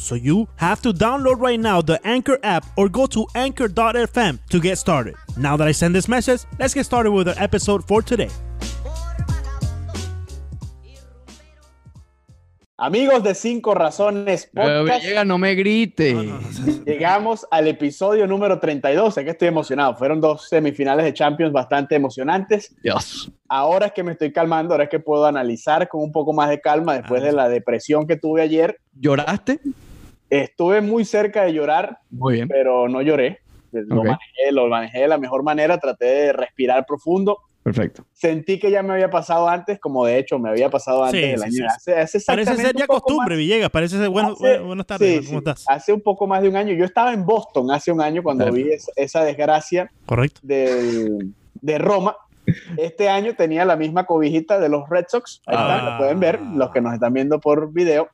So you have to download right now the Anchor app or go to anchor.fm to get started. Now that I send this message, let's get started with our episode for today. Amigos de Cinco Razones Pero Podcast, llega, no me grite. llegamos al episodio número 32. Sé que estoy emocionado. Fueron dos semifinales de Champions bastante emocionantes. Dios. Ahora es que me estoy calmando, ahora es que puedo analizar con un poco más de calma después de la depresión que tuve ayer. ¿Lloraste? Estuve muy cerca de llorar, Muy bien. pero no lloré. Lo, Ok. manejé, lo manejé de la mejor manera, traté de respirar profundo. Perfecto. Sentí que ya me había pasado antes, como de hecho me había pasado antes Sí, del sí, año. sí. Hace, hace Parece ser ya costumbre, más- Villegas. Parece ser bueno, Hace- bueno- buenas tardes. sí, ¿Cómo sí. estás? Hace un poco más de un año. Yo estaba en Boston hace un año cuando Claro. vi es- esa desgracia Correcto. del- de Roma. Este año tenía la misma cobijita de los Red Sox. Ahí está, Ah. lo pueden ver, los que nos están viendo por video.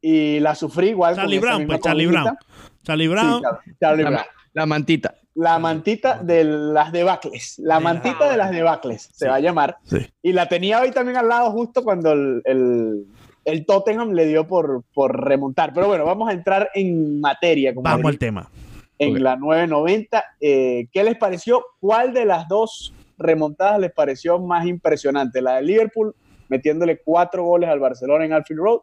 Y la sufrí igual Charlie con esa Brown, pues Charlie. Brown. Charlie Sí, Brown. Charlie La, Brown. la mantita. La mantita de las debacles. La De- mantita de las debacles se Sí. va a llamar. Sí. Y la tenía hoy también al lado justo cuando el, el, el Tottenham le dio por, por remontar. Pero bueno, vamos a entrar en materia. Como Vamos al tema. en la 990. Eh, ¿Qué les pareció? ¿Cuál de las dos remontadas les pareció más impresionante? ¿La de Liverpool metiéndole cuatro goles al Barcelona en Anfield Road?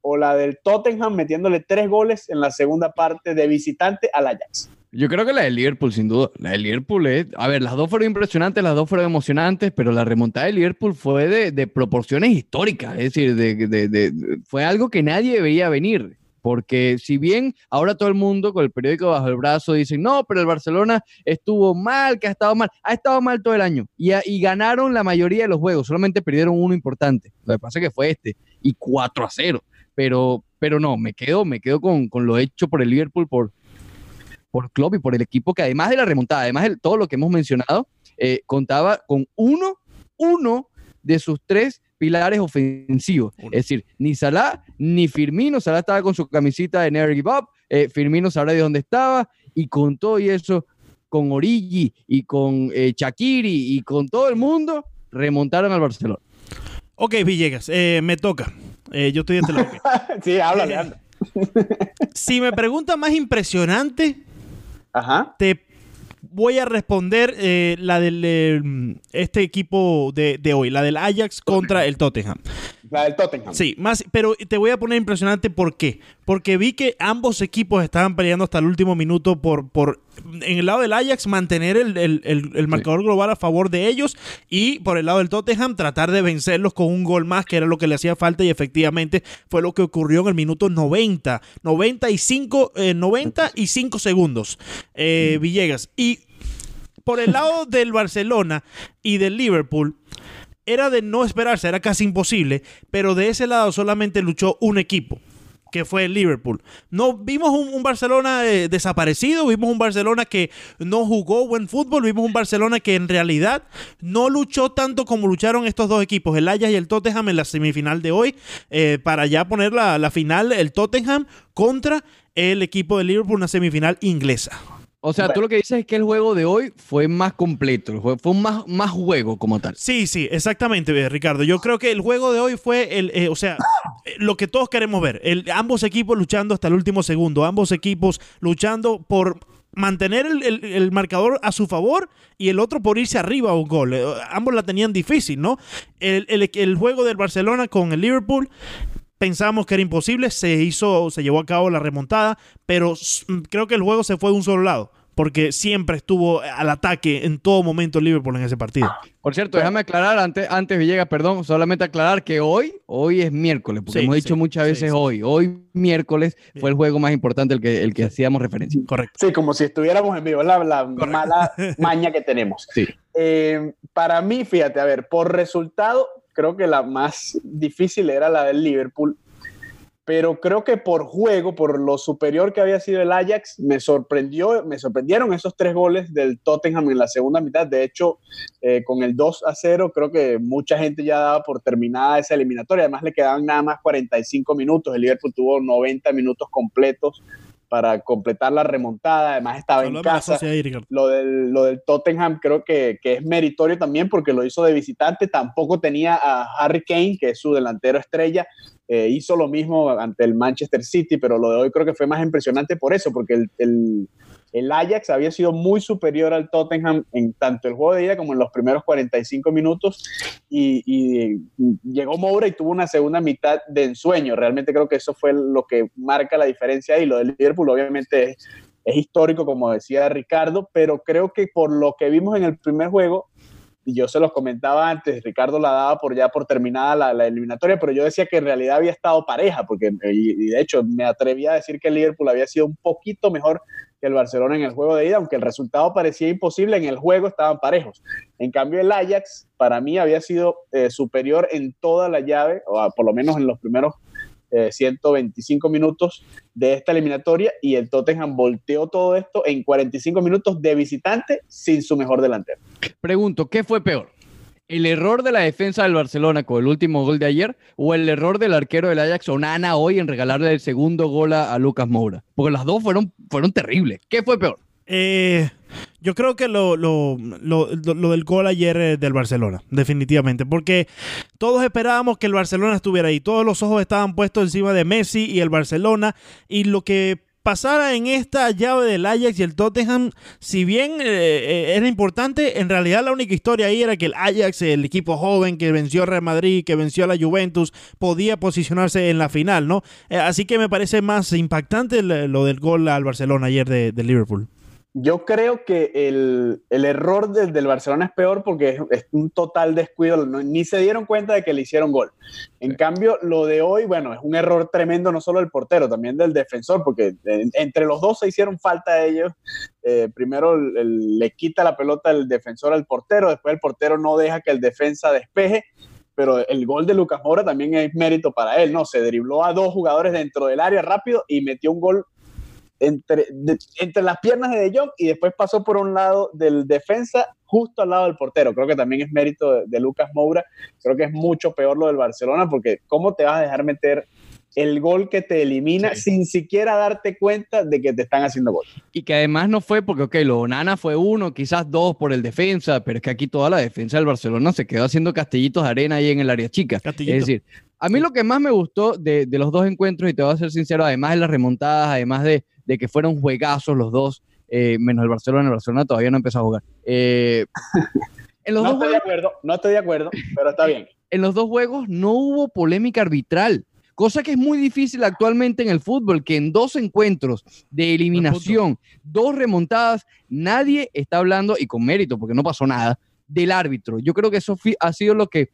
¿O la del Tottenham metiéndole tres goles en la segunda parte de visitante al Ajax? Yo creo que la del Liverpool, sin duda. La del Liverpool es. A ver, las dos fueron impresionantes, las dos fueron emocionantes, pero la remontada de Liverpool fue de, de proporciones históricas. Es decir, de, fue algo que nadie veía venir. Porque si bien ahora todo el mundo con el periódico bajo el brazo dicen, no, pero el Barcelona estuvo mal, que ha estado mal, ha estado mal todo el año. Y, y ganaron la mayoría de los juegos, solamente perdieron uno importante. Lo que pasa es que fue este, y 4 a 0. Pero, pero no, me quedo, me quedo con, con lo hecho por el Liverpool, por, por Klopp y por el equipo que además de la remontada, además de todo lo que hemos mencionado, eh, contaba con uno, uno de sus tres pilares ofensivos. Uno. Es decir, ni Salah ni Firmino, Salah estaba con su camisita de Never Give Up, eh, Firmino sabrá de dónde estaba y con todo y eso, con Origi y con eh, y con todo el mundo, remontaron al Barcelona. Ok, Villegas, eh, me toca. Eh, yo estoy este lado. ok. sí, háblale, anda. Si me pregunta más impresionante, Ajá. te voy a responder eh, la del eh, este equipo de, de hoy, la del Ajax contra el Tottenham. La del Tottenham. Sí, más, pero te voy a poner impresionante ¿por qué? Porque vi que ambos equipos estaban peleando hasta el último minuto por, por en el lado del Ajax mantener el, el- el- el marcador global a favor de ellos y por el lado del Tottenham tratar de vencerlos con un gol más, que era lo que le hacía falta y efectivamente fue lo que ocurrió en el minuto 90, 95, eh, 95 segundos, eh, Villegas. Y por el lado del Barcelona y del Liverpool, era de no esperarse, era casi imposible, pero de ese lado solamente luchó un equipo, que fue el Liverpool. No vimos un, un Barcelona eh, desaparecido, vimos un Barcelona que no jugó buen fútbol, vimos un Barcelona que en realidad no luchó tanto como lucharon estos dos equipos, el Ajax y el Tottenham en la semifinal de hoy, eh, para ya poner la, la final, el Tottenham contra el equipo de Liverpool, una semifinal inglesa. O sea, tú lo que dices es que el juego de hoy fue más completo, fue un más, más juego como tal. Sí, sí, exactamente, eh, Ricardo. Yo creo que el juego de hoy fue el, eh, o sea, lo que todos queremos ver. Ambos equipos luchando hasta el último segundo, ambos equipos luchando por mantener el, el- marcador a su favor y el otro por irse arriba a un gol. Eh, Ambos la tenían difícil, ¿no? El, el- juego del Barcelona con el Liverpool pensábamos que era imposible, se hizo, se llevó a cabo la remontada, pero creo que el juego se fue de un solo lado, porque siempre estuvo al ataque en todo momento el Liverpool en ese partido. Por cierto, déjame aclarar, antes, antes Villegas, perdón, solamente aclarar que hoy, hoy es miércoles, porque Sí, hemos dicho sí, muchas veces sí. hoy. Hoy miércoles fue el juego más importante el que, el que hacíamos referencia. Correcto. Sí, como si estuviéramos en vivo, la, la mala maña que tenemos. Sí. Eh, para mí, fíjate, a ver, por resultado, creo que la más difícil era la del Liverpool. Pero creo que por juego, por lo superior que había sido el Ajax, me sorprendió, me sorprendieron esos tres goles del Tottenham en la segunda mitad. De hecho, eh, con el 2 a 0, creo que mucha gente ya daba por terminada esa eliminatoria. Además, le quedaban nada más 45 minutos. El Liverpool tuvo 90 minutos completos para completar la remontada. Además, estaba en casa. lo, del, lo del Tottenham creo que, que, es meritorio también porque lo hizo de visitante. Tampoco tenía a Harry Kane, que es su delantero estrella. Eh, hizo lo mismo ante el Manchester City, pero lo de hoy creo que fue más impresionante por eso, porque el, el, el, Ajax había sido muy superior al Tottenham en tanto el juego de ida como en los primeros 45 minutos y, y llegó Moura y tuvo una segunda mitad de ensueño. Realmente creo que eso fue lo que marca la diferencia y lo del Liverpool obviamente es, histórico, como decía Ricardo, pero creo que por lo que vimos en el primer juego, y yo se los comentaba antes, Ricardo la daba por ya por terminada la, eliminatoria, pero yo decía que en realidad había estado pareja, porque y, de hecho me atrevía a decir que el Liverpool había sido un poquito mejor el Barcelona en el juego de ida, aunque el resultado parecía imposible, en el juego estaban parejos. En cambio el Ajax para mí había sido eh, superior en toda la llave, o por lo menos en los primeros 125 eh, minutos de esta eliminatoria y el Tottenham volteó todo esto en 45 minutos de visitante sin su mejor delantero. Pregunto, ¿qué fue peor? ¿El error de la defensa del Barcelona con el último gol de ayer o el error del arquero del Ajax Onana hoy en regalarle el segundo gol a, Lucas Moura? Porque las dos fueron, fueron terribles. ¿Qué fue peor? Eh, yo creo que lo, lo, lo, lo, del gol ayer eh, del Barcelona, definitivamente, porque todos esperábamos que el Barcelona estuviera ahí, todos los ojos estaban puestos encima de Messi y el Barcelona, y lo que pasara en esta llave del Ajax y el Tottenham, si bien eh, eh, era importante, en realidad la única historia ahí era que el Ajax, el equipo joven que venció a Real Madrid, que venció a la Juventus, podía posicionarse en la final, ¿no? así que me parece más impactante lo del gol al Barcelona ayer de Liverpool. Yo creo que el, error del, Barcelona es peor porque es, un total descuido, ni se dieron cuenta de que le hicieron gol. En cambio, lo de hoy, bueno, es un error tremendo no solo del portero, también del defensor, porque entre los dos se hicieron falta a ellos. Eh, primero le quita la pelota el defensor al portero, después el portero no deja que el defensa despeje pero el gol de Lucas Mora también es mérito para él, ¿no? Se dribló a dos jugadores dentro del área rápido y metió un gol entre, entre las piernas de De Jong y después pasó por un lado del defensa justo al lado del portero. Creo que también es mérito de, Lucas Moura. Creo que es mucho peor lo del Barcelona porque ¿cómo te vas a dejar meter el gol que te elimina sin siquiera darte cuenta de que te están haciendo gol. Y que además no fue porque, ok, lo Nana fue uno, quizás dos por el defensa, pero es que aquí toda la defensa del Barcelona se quedó haciendo castillitos de arena ahí en el área chica. Es decir, a mí lo que más me gustó de, de, los dos encuentros, y te voy a ser sincero, además de las remontadas, además de, de que fueron juegazos los dos, eh, menos el Barcelona, el Barcelona todavía no empezó a jugar. Eh, en los no estoy de acuerdo, no estoy de acuerdo, pero está bien. En los dos juegos no hubo polémica arbitral, cosa que es muy difícil actualmente en el fútbol, que en dos encuentros de eliminación, dos remontadas, nadie está hablando, y con mérito, porque no pasó nada, del árbitro. Yo creo que eso ha sido lo que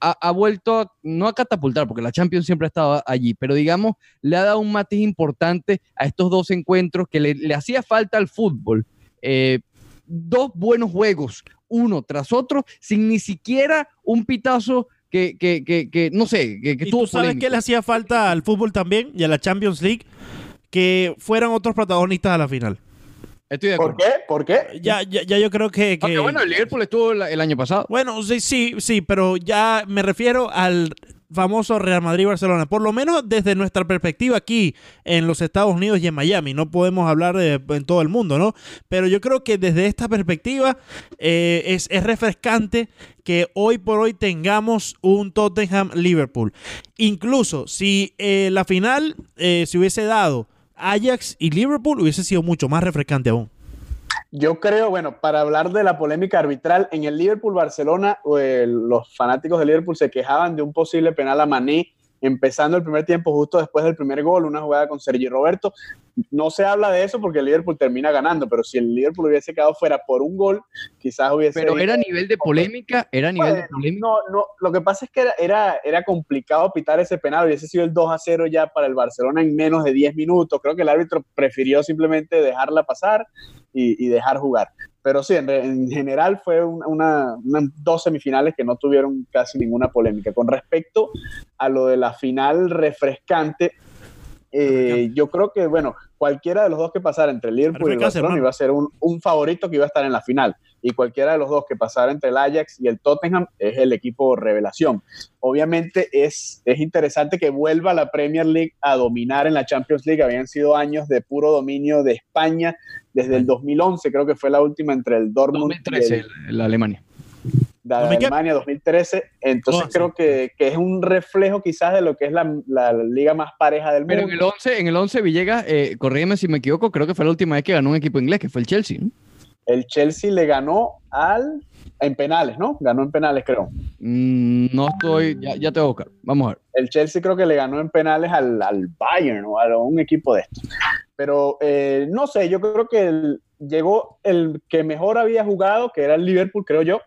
ha, vuelto, no a catapultar, porque la Champions siempre ha estado allí, pero digamos, le ha dado un matiz importante a estos dos encuentros que le, hacía falta al fútbol. Eh, dos buenos juegos, uno tras otro, sin ni siquiera un pitazo que, que, que, no sé, que, que ¿Y tú sabes qué le hacía falta al fútbol también y a la Champions League? Que fueran otros protagonistas a la final. ¿Por qué? ¿Por qué? Ya, ya, ya yo creo que, que... bueno, el Liverpool estuvo el año pasado. Bueno, sí, sí, sí, pero ya me refiero al famoso Real Madrid-Barcelona, por lo menos desde nuestra perspectiva aquí en los Estados Unidos y en Miami, no podemos hablar de, en todo el mundo, ¿no? Pero yo creo que desde esta perspectiva eh, es, es, refrescante que hoy por hoy tengamos un Tottenham-Liverpool. Incluso si eh, la final eh, se hubiese dado Ajax y Liverpool hubiese sido mucho más refrescante aún. Yo creo, bueno, para hablar de la polémica arbitral, en el Liverpool-Barcelona, eh, los fanáticos de Liverpool se quejaban de un posible penal a Mané empezando el primer tiempo justo después del primer gol, una jugada con Sergi Roberto. No se habla de eso porque el Liverpool termina ganando, pero si el Liverpool hubiese quedado fuera por un gol, quizás hubiese... Pero era a nivel de polémica, era a nivel de polémica. No, no, lo que pasa es que era, era, era complicado pitar ese penal, hubiese sido el 2 a 0 ya para el Barcelona en menos de 10 minutos. Creo que el árbitro prefirió simplemente dejarla pasar y, y dejar jugar. pero sí, en, general fue una, dos semifinales que no tuvieron casi ninguna polémica. Con respecto a lo de la final refrescante, eh, yo creo que, bueno, cualquiera de los dos que pasara entre el Liverpool y el Barcelona iba a ser un, un, favorito que iba a estar en la final. Y cualquiera de los dos que pasara entre el Ajax y el Tottenham es el equipo revelación. Obviamente es, es interesante que vuelva la Premier League a dominar en la Champions League. Habían sido años de puro dominio de España desde el 2011, creo que fue la última entre el Dortmund 2013, y la Alemania de Alemania 2013. Entonces creo que, que, es un reflejo quizás de lo que es la, la liga más pareja del mundo. Pero en el 11, en el 11 Villegas, eh, corrígeme si me equivoco, creo que fue la última vez que ganó un equipo inglés, que fue el Chelsea. El Chelsea le ganó al en penales, ¿no? Ganó en penales, creo. Mm, no estoy, ya, ya, te voy a buscar. Vamos a ver. El Chelsea creo que le ganó en penales al, al Bayern o a un equipo de estos. Pero eh, no sé, yo creo que llegó el que mejor había jugado, que era el Liverpool, creo yo,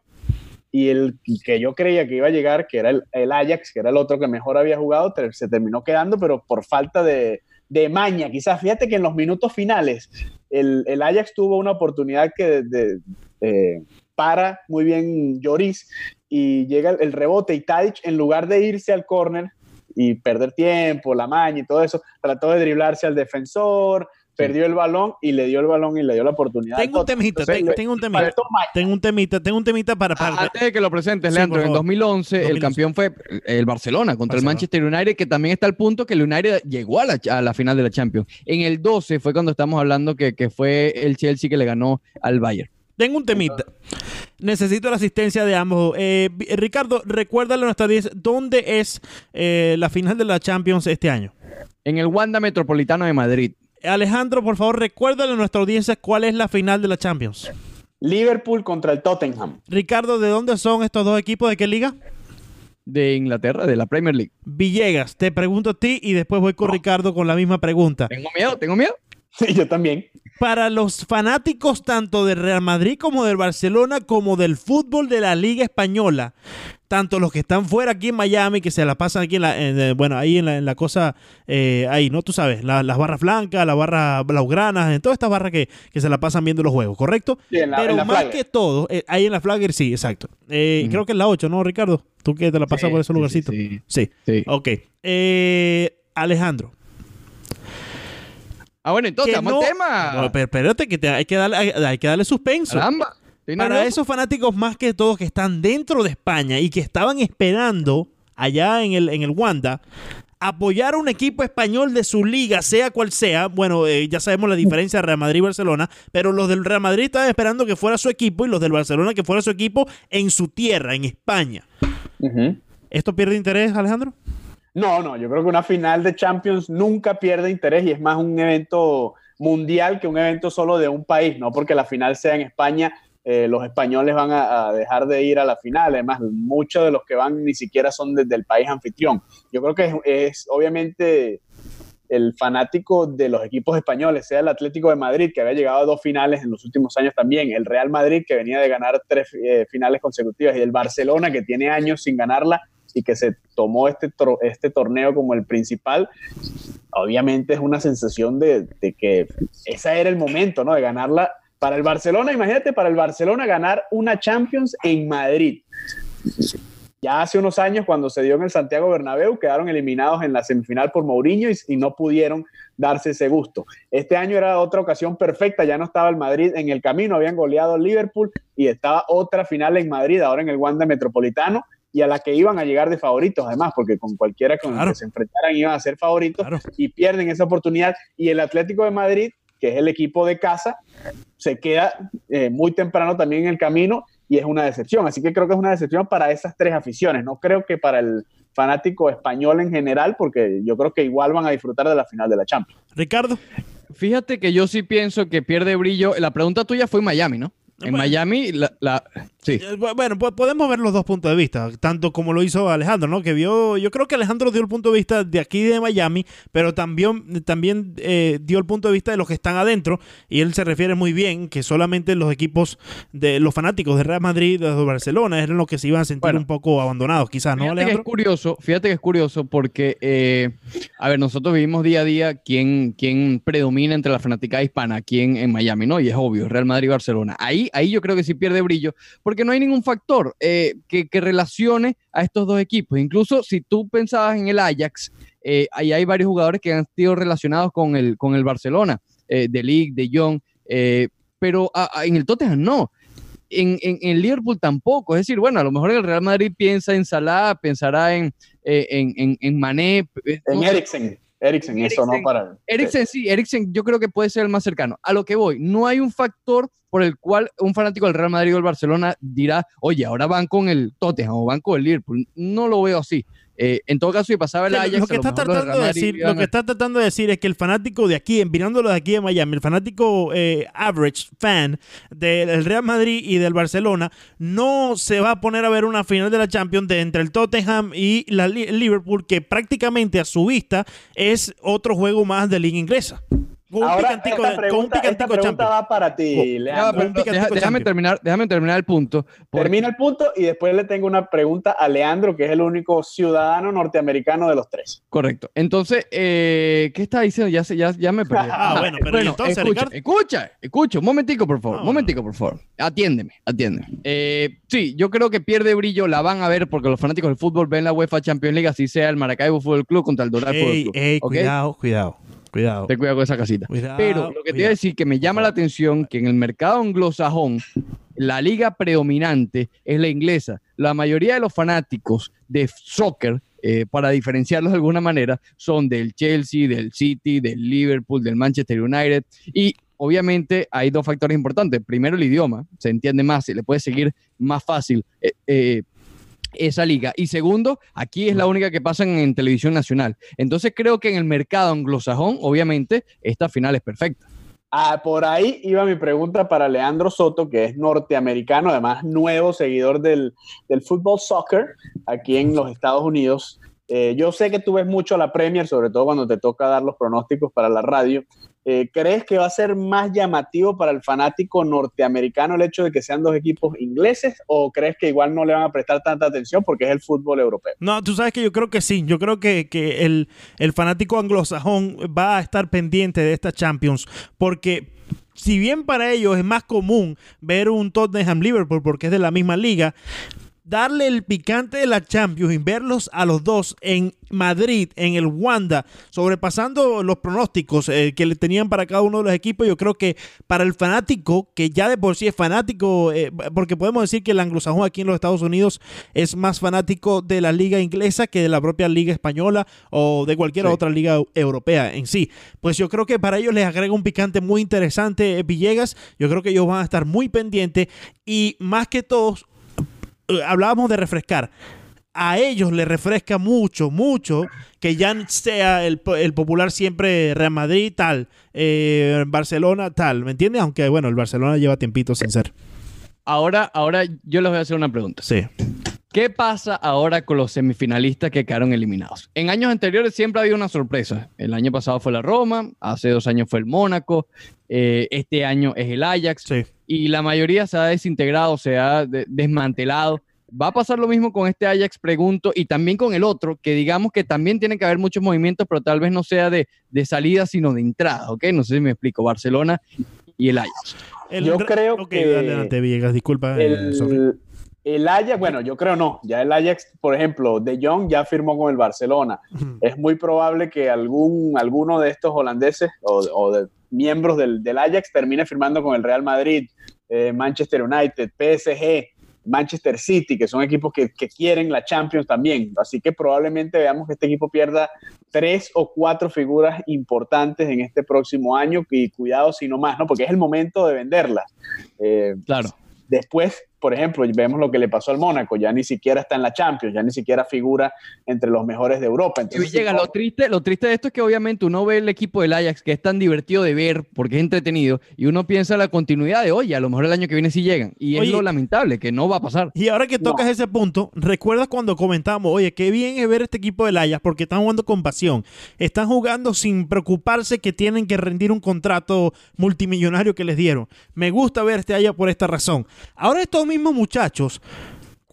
y el que yo creía que iba a llegar, que era el, Ajax, que era el otro que mejor había jugado, se terminó quedando, pero por falta de, maña, quizás. Fíjate que en los minutos finales el, Ajax tuvo una oportunidad que para muy bien Lloris y llega el, rebote y Tadic, en lugar de irse al córner y perder tiempo, la maña y todo eso, trató de driblarse al defensor, perdió el balón y le dio el balón y le dio la oportunidad. Tengo un temita, tengo, un temita, tengo un temita, tengo un temita para... para... Antes de que lo presentes, Leandro, en 2011, el campeón fue el Barcelona contra el Manchester United, que también está al punto que el United llegó a la, a la, final de la Champions. En el 12 fue cuando estamos hablando que, que fue el Chelsea que le ganó al Bayern. Tengo un temita. Necesito la asistencia de ambos. Eh, Ricardo, recuérdale a nuestra 10 dónde es eh, la final de la Champions este año. En el Wanda Metropolitano de Madrid. Alejandro, por favor, recuérdale a nuestra audiencia cuál es la final de la Champions. Liverpool contra el Tottenham. Ricardo, ¿de dónde son estos dos equipos? ¿De qué liga? De Inglaterra, de la Premier League. Villegas, te pregunto a ti y después voy con Ricardo con la misma pregunta. Tengo miedo, tengo miedo. Sí, yo también. Para los fanáticos tanto del Real Madrid como del Barcelona, como del fútbol de la Liga Española, tanto los que están fuera aquí en Miami, que se la pasan aquí en la, eh, bueno, ahí en la, cosa, eh, ahí, ¿no? Tú sabes, las barras blancas, las barras blaugranas, en todas estas barras que, se la pasan viendo los juegos, ¿correcto? Sí, en la, Pero más que todo, eh, ahí en la Flagger, sí, exacto. Creo que es la 8, ¿no, Ricardo? Tú que te la pasas por ese lugarcito. Sí, sí. sí. Ok. Alejandro. Ah, bueno, entonces, vamos al tema. No, pero espérate, que hay, que darle, hay, que darle suspenso. Caramba. Para esos fanáticos más que todos que están dentro de España y que estaban esperando allá en el, en el Wanda apoyar a un equipo español de su liga, sea cual sea. Bueno, eh, ya sabemos la diferencia de Real Madrid y Barcelona, pero los del Real Madrid estaban esperando que fuera su equipo y los del Barcelona que fuera su equipo en su tierra, en España. ¿Esto pierde interés, Alejandro? No, no, yo creo que una final de Champions nunca pierde interés y es más un evento mundial que un evento solo de un país, no porque la final sea en España, eh, los españoles van a, dejar de ir a la final, además muchos de los que van ni siquiera son desde el país anfitrión. Yo creo que es, obviamente el fanático de los equipos españoles, sea el Atlético de Madrid, que había llegado a dos finales en los últimos años también, el Real Madrid, que venía de ganar tres eh, finales consecutivas, y el Barcelona, que tiene años sin ganarla, y que se tomó este, este torneo como el principal, obviamente es una sensación de, que ese era el momento, ¿no? De ganarla para el Barcelona, imagínate, para el Barcelona ganar una Champions en Madrid. Ya hace unos años, cuando se dio en el Santiago Bernabéu, quedaron eliminados en la semifinal por Mourinho y, y, no pudieron darse ese gusto. Este año era otra ocasión perfecta, ya no estaba el Madrid en el camino, habían goleado Liverpool y estaba otra final en Madrid, ahora en el Wanda Metropolitano, y a la que iban a llegar de favoritos, además, porque con cualquiera con el que se enfrentaran iban a ser favoritos y pierden esa oportunidad. Y el Atlético de Madrid, que es el equipo de casa, se queda eh, muy temprano también en el camino y es una decepción. Así que creo que es una decepción para esas tres aficiones. No creo que para el fanático español en general, porque yo creo que igual van a disfrutar de la final de la Champions. Ricardo. Fíjate que yo sí pienso que pierde brillo. La pregunta tuya fue Miami, ¿no? En Miami, la, Sí. Eh, Bueno, pues podemos ver los dos puntos de vista, tanto como lo hizo Alejandro, ¿no? Que vio, yo creo que Alejandro dio el punto de vista de aquí de Miami, pero también, también eh, dio el punto de vista de los que están adentro, y él se refiere muy bien que solamente los equipos de los fanáticos de Real Madrid, de Barcelona, eran los que se iban a sentir Bueno. un poco abandonados, quizás, ¿no, Fíjate que es Alejandro? curioso, fíjate que es curioso porque, eh, a ver, nosotros vivimos día a día quién, quién predomina entre la fanática hispana aquí en, en Miami, ¿no? Y es obvio, Real Madrid y Barcelona. Ahí, ahí yo creo que sí pierde brillo, porque no hay ningún factor eh, que, que relacione a estos dos equipos. Incluso si tú pensabas en el Ajax, eh, ahí hay varios jugadores que han sido relacionados con el, con el Barcelona, eh, de League, de Young, eh, pero a- a- en el Tottenham no. En, en, en Liverpool tampoco. Es decir, bueno, a lo mejor el Real Madrid piensa en Salah, pensará en, en, en, en Mané. En no sé. Eriksen. Eriksen, eso no para. Eriksen sí, Eriksen yo creo que puede ser el más cercano. A lo que voy, no hay un factor por el cual un fanático del Real Madrid o del Barcelona dirá, oye, ahora van con el Tottenham o van con el Liverpool. No lo veo así. Eh, en todo caso, si pasaba el Ajax, lo que está tratando de decir, lo que está tratando de decir es que el fanático de aquí, mirándolo de aquí de Miami, el fanático eh, average fan del Real Madrid y del Barcelona, no se va a poner a ver una final de la Champions de entre el Tottenham y la Liverpool, que prácticamente a su vista es otro juego más de liga inglesa. Con un Ahora, picantico, esta de- con un pregunta, picantico pregunta va para ti, pero deja- déjame, terminar, déjame terminar el punto. porque- Termina el punto y después le tengo una pregunta a Leandro, que es el único ciudadano norteamericano de los tres. Correcto. Entonces, eh, ¿qué está diciendo? Ya, se- ya, ya me perdí. Ah, bueno, pero ¿y entonces, escucha, Ricardo? escucha, escucha, un momentico, por favor, un momentico, por favor. Atiéndeme, atiéndeme. Eh, sí, yo creo que pierde brillo, la van a ver porque los fanáticos del fútbol ven la UEFA Champions League, así sea el Maracaibo Fútbol Club contra el Doral Fútbol Club. cuidado, cuidado, cuidado. Ten cuidado con esa casita. Cuidado, Pero lo que te iba a decir que me llama la atención que en el mercado anglosajón, la liga predominante es la inglesa. La mayoría de los fanáticos de soccer, eh, para diferenciarlos de alguna manera, son del Chelsea, del City, del Liverpool, del Manchester United. Y obviamente hay dos factores importantes. Primero, el idioma, se entiende más, se le puede seguir más fácil. eh, eh, esa liga. Y segundo, aquí es la única que pasan en televisión nacional. Entonces creo que en el mercado anglosajón, obviamente, esta final es perfecta. Ah, por ahí iba mi pregunta para Leandro Soto, que es norteamericano, además nuevo seguidor del, del fútbol soccer aquí en los Estados Unidos. Eh, yo sé que tú ves mucho la Premier, sobre todo cuando te toca dar los pronósticos para la radio. Eh, ¿Crees que va a ser más llamativo para el fanático norteamericano el hecho de que sean dos equipos ingleses o crees que igual no le van a prestar tanta atención porque es el fútbol europeo? No, tú sabes que yo creo que sí. Yo creo que, que el, el fanático anglosajón va a estar pendiente de esta Champions porque si bien para ellos es más común ver un Tottenham Liverpool porque es de la misma liga, darle el picante de la Champions y verlos a los dos en Madrid, en el Wanda, sobrepasando los pronósticos eh, que le tenían para cada uno de los equipos, yo creo que para el fanático, que ya de por sí es fanático, eh, porque podemos decir que el anglosajón aquí en los Estados Unidos es más fanático de la liga inglesa que de la propia liga española o de cualquier Sí. otra liga europea en sí. Pues yo creo que para ellos les agrega un picante muy interesante eh, Villegas, yo creo que ellos van a estar muy pendientes y más que todos hablábamos de refrescar. A ellos les refresca mucho, mucho que ya sea el, el popular siempre Real Madrid tal, eh, Barcelona tal, ¿me entiendes? Aunque bueno, el Barcelona lleva tiempito sin ser. Ahora, ahora yo les voy a hacer una pregunta. Sí. ¿Qué pasa ahora con los semifinalistas que quedaron eliminados? En años anteriores siempre ha habido una sorpresa. El año pasado fue la Roma, hace dos años fue el Mónaco, eh, este año es el Ajax Sí. y la mayoría se ha desintegrado, se ha de- desmantelado. ¿Va a pasar lo mismo con este Ajax, pregunto, y también con el otro, que digamos que también tiene que haber muchos movimientos, pero tal vez no sea de, de salida, sino de entrada, ¿ok? No sé si me explico. Barcelona y el Ajax. El Yo re- creo que dale, adelante, Villegas, disculpa. eh. El, el Ajax, bueno, yo creo no. Ya el Ajax, por ejemplo, De Jong ya firmó con el Barcelona. Es muy probable que algún, alguno de estos holandeses o, o de miembros del, del Ajax termine firmando con el Real Madrid, eh, Manchester United, PSG, Manchester City, que son equipos que, que quieren la Champions también. Así que probablemente veamos que este equipo pierda tres o cuatro figuras importantes en este próximo año y cuidado si no más, ¿no? Porque es el momento de venderlas. Eh, Claro. Después por ejemplo, vemos lo que le pasó al Mónaco, ya ni siquiera está en la Champions, ya ni siquiera figura entre los mejores de Europa. Entonces, llega, lo, triste, lo triste de esto es que obviamente uno ve el equipo del Ajax que es tan divertido de ver porque es entretenido y uno piensa la continuidad de, oye, a lo mejor el año que viene sí llegan. Y es lo lamentable, que no va a pasar. Y ahora que tocas ese punto, ¿recuerdas cuando comentamos, oye, qué bien es ver este equipo del Ajax porque están jugando con pasión, están jugando sin preocuparse que tienen que rendir un contrato multimillonario que les dieron? Me gusta ver este Ajax por esta razón. Ahora estos mismos muchachos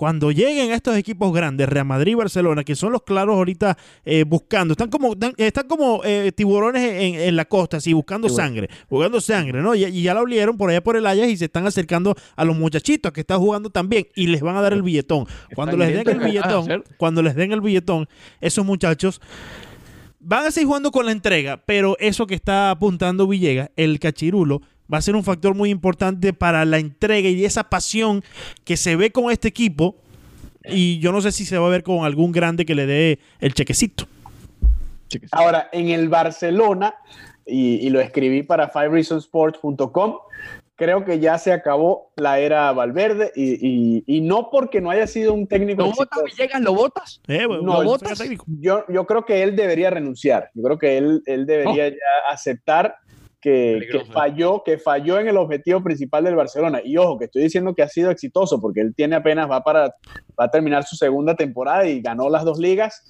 cuando lleguen a estos equipos grandes, Real Madrid y Barcelona, que son los claros ahorita eh, buscando, están como, están como eh, tiburones en, la costa, así buscando sangre, buscando sangre, ¿no? Y, ya la olieron por allá por el Ajax y se están acercando a los muchachitos que están jugando también y les van a dar el billetón. Cuando les den el billetón, cuando les den el billetón, esos muchachos van a seguir jugando con la entrega, pero eso que está apuntando Villegas, el cachirulo, va a ser un factor muy importante para la entrega y esa pasión que se ve con este equipo. Y yo no sé si se va a ver con algún grande que le dé el chequecito. Ahora, en el Barcelona, y, lo escribí para fivereasonsports.com, creo que ya se acabó la era Valverde y, no porque no haya sido un técnico. ¿Lo votas, Villegas? ¿Lo votas? Eh, no, yo, yo, creo que él debería renunciar. Yo creo que él, él debería ya aceptar que, falló, que falló en el objetivo principal del Barcelona. Y ojo, que estoy diciendo que ha sido exitoso porque él tiene apenas, va, para, va a terminar su segunda temporada y ganó las dos ligas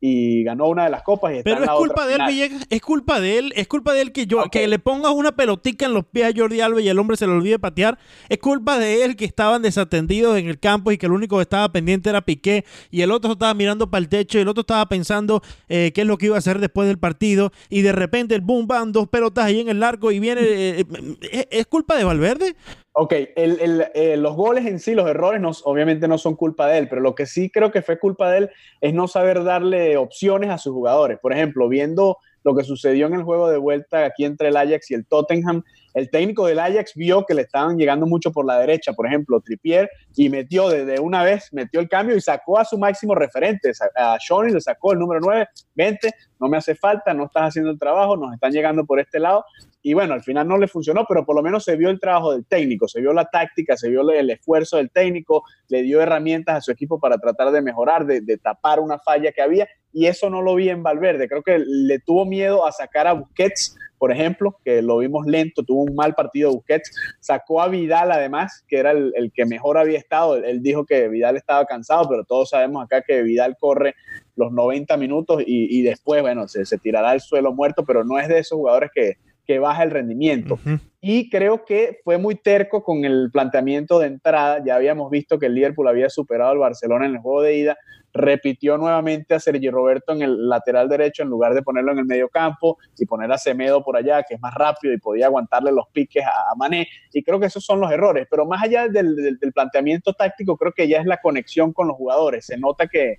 y ganó una de las copas. Y Pero es culpa de él, Villegas, es culpa de él, es culpa de él que yo que le pongas una pelotica en los pies a Jordi Alba y el hombre se le olvide patear. Es culpa de él que estaban desatendidos en el campo y que el único que estaba pendiente era Piqué y el otro estaba mirando para el techo y el otro estaba pensando eh, qué es lo que iba a hacer después del partido y de repente el boom, van dos pelotas ahí en el largo y viene. Eh, eh, ¿Es culpa de Valverde? Ok, eh, los goles en sí, los errores, no, obviamente no son culpa de él, pero lo que sí creo que fue culpa de él es no saber darle opciones a sus jugadores. Por ejemplo, viendo lo que sucedió en el juego de vuelta aquí entre el Ajax y el Tottenham, el técnico del Ajax vio que le estaban llegando mucho por la derecha, por ejemplo, Tripier, y metió desde una vez, metió el cambio y sacó a su máximo referente, a Johnny le sacó el número 9, 20, no me hace falta, no estás haciendo el trabajo, nos están llegando por este lado, y bueno, al final no le funcionó, pero por lo menos se vio el trabajo del técnico, se vio la táctica, se vio el esfuerzo del técnico, le dio herramientas a su equipo para tratar de mejorar, de, tapar una falla que había, y eso no lo vi en Valverde. Creo que le tuvo miedo a sacar a Busquets, por ejemplo, que lo vimos lento, tuvo un mal partido Busquets, sacó a Vidal además, que era el, que mejor había estado, él dijo que Vidal estaba cansado, pero todos sabemos acá que Vidal corre los 90 minutos y, después, bueno, se, se tirará al suelo muerto, pero no es de esos jugadores que, que baja el rendimiento. Y creo que fue muy terco con el planteamiento de entrada. Ya habíamos visto que el Liverpool había superado al Barcelona en el juego de ida. Repitió nuevamente a Sergio Roberto en el lateral derecho en lugar de ponerlo en el medio campo y poner a Semedo por allá, que es más rápido y podía aguantarle los piques a, Mané. Y creo que esos son los errores. Pero más allá del, del, planteamiento táctico, creo que ya es la conexión con los jugadores. Se nota que,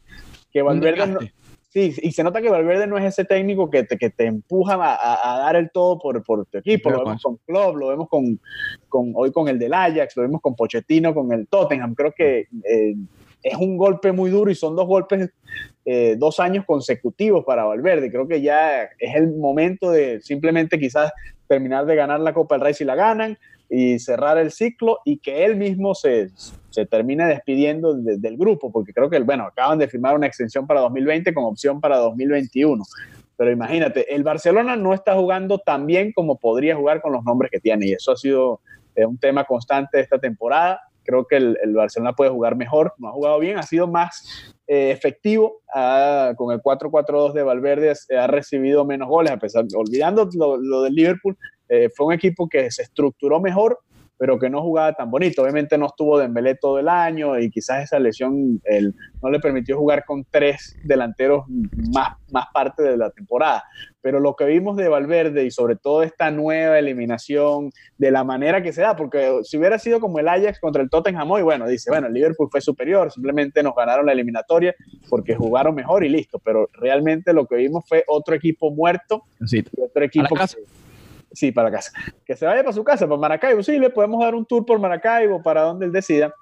que Valverde... Sí, y se nota que Valverde no es ese técnico que te, que te empuja a, dar el todo por, por tu equipo. Lo vemos con Klopp, lo vemos con, con, hoy con el del Ajax, lo vemos con Pochettino, con el Tottenham. Creo que eh, es un golpe muy duro y son dos golpes, eh, dos años consecutivos para Valverde. Creo que ya es el momento de simplemente quizás terminar de ganar la Copa del Rey si la ganan y cerrar el ciclo y que él mismo se, se termine despidiendo del grupo, porque creo que, bueno, acaban de firmar una extensión para 2020 con opción para 2021. Pero imagínate, el Barcelona no está jugando tan bien como podría jugar con los nombres que tiene, y eso ha sido eh, un tema constante de esta temporada. Creo que el, Barcelona puede jugar mejor, no ha jugado bien, ha sido más eh, efectivo. con el 4-4-2 de Valverde ha recibido menos goles, a pesar, olvidando lo, lo del Liverpool, eh, fue un equipo que se estructuró mejor, pero que no jugaba tan bonito. Obviamente no estuvo Dembélé todo el año y quizás esa lesión no le permitió jugar con tres delanteros más, más parte de la temporada. Pero lo que vimos de Valverde y sobre todo esta nueva eliminación, de la manera que se da, porque si hubiera sido como el Ajax contra el Tottenham hoy, bueno, dice, bueno, el Liverpool fue superior, simplemente nos ganaron la eliminatoria porque jugaron mejor y listo. Pero realmente lo que vimos fue otro equipo muerto y otro equipo... Sí, para casa. Que se vaya para su casa, para Maracaibo. Sí, le podemos dar un tour por Maracaibo, para donde él decida.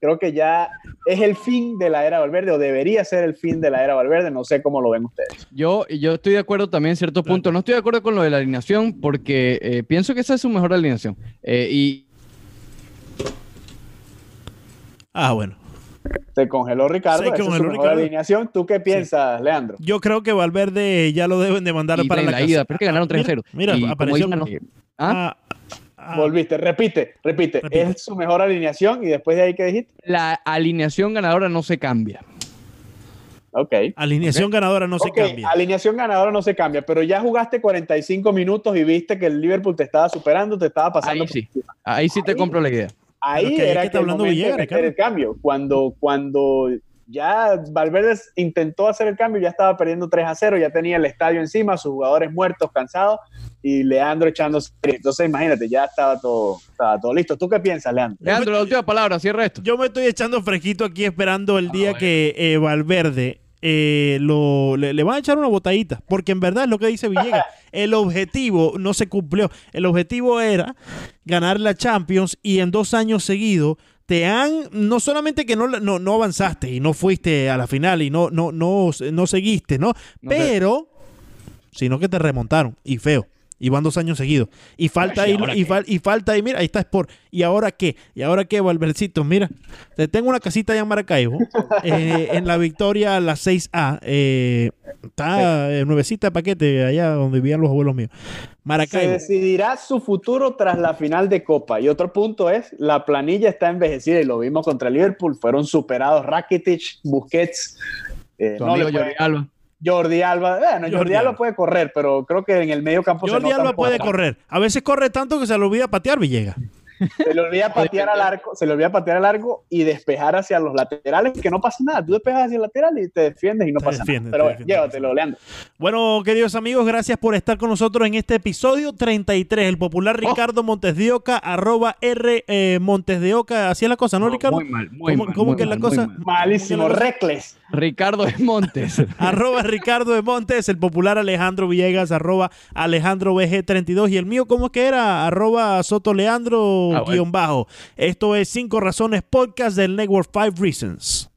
Creo que ya es el fin de la era Valverde, o debería ser el fin de la era Valverde. No sé cómo lo ven ustedes. Yo, yo estoy de acuerdo también en cierto punto. No estoy de acuerdo con lo de la alineación, porque eh, pienso que esa es su mejor alineación. Eh, y Ah, bueno. Se congeló Ricardo. Se esa es su congeló mejor Ricardo. alineación. ¿Tú qué piensas, Leandro? Yo creo que Valverde ya lo deben de mandar Y para la, la casa. ida, pero es que ganaron Mira, 3-0. Mira, Y como apareció. dicen, ¿Ah? Ah, ah, Volviste, repite, repite, Repite. Es su mejor alineación y después de ahí, ¿qué dijiste? La alineación ganadora no se cambia. Ok. alineación ganadora no se cambia. alineación ganadora no se cambia, pero ya jugaste 45 minutos y viste que el Liverpool te estaba superando, te estaba pasando. Ahí sí. Ahí sí te Ahí. compro la idea. Ahí que era que el momento Villegas, de meter el cambio. Cuando, cuando ya Valverde intentó hacer el cambio, ya estaba perdiendo 3 a 0, ya tenía el estadio encima, sus jugadores muertos, cansados, y Leandro echándose. Entonces, imagínate, ya estaba todo, estaba todo listo. ¿Tú qué piensas, Leandro? Leandro, la última palabra, cierra esto. Yo me estoy echando fresquito aquí esperando el día bueno. que eh, Valverde eh, lo, le, le van a echar una botadita. Porque en verdad es lo que dice Villegas. el objetivo no se cumplió. El objetivo era ganar la Champions y en dos años seguidos te han, no solamente que no, no, no avanzaste y no fuiste a la final y no, no, no, no seguiste, ¿no? Pero, sino que te remontaron y feo. Y van dos años seguidos. Y falta ahí, ¿y ahora y, qué? fal- y falta ahí, mira, ahí está Sport. ¿Y ahora qué? ¿Y ahora qué, Valvercito? Mira, te tengo una casita allá en Maracaibo, eh, en la Victoria, la 6A. eh, está eh, nuevecita de paquete, allá donde vivían los abuelos míos. Se Maracaibo. decidirá su futuro tras la final de Copa. Y otro punto es, la planilla está envejecida y lo vimos contra el Liverpool. Fueron superados Rakitic, Busquets. eh, Tu no amigo le puede- Jordi Alba. Jordi Alba. Bueno, Jordi Jordi, Alba Alba. puede correr, pero creo que en el medio campo se Jordi nota Alba puede correr. A veces corre tanto que se le olvida patear Villegas. Se le olvida patear al arco, se le olvida patear al arco y despejar hacia los laterales, que no pasa nada. Tú despejas hacia el lateral y te defiendes y no Te pasa nada. Pero bueno, llévatelo, Leandro. Bueno, queridos amigos, gracias por estar con nosotros en este episodio 33. El popular Oh. Ricardo Montes de Oca, arroba R eh, Montes de Oca. Así es la cosa, ¿no, Ricardo? Muy mal, muy ¿Cómo- mal. cómo muy que la mal, muy cosa- mal. Malísimo, ¿Cómo que la- recles. Ricardo de Montes. arroba Ricardo de Montes, el popular Alejandro Villegas, arroba Alejandro BG32 y el mío, ¿cómo es que era? Arroba Soto Leandro Ah, bueno. guion bajo. Esto es Cinco Razones Podcast del Network Five Reasons.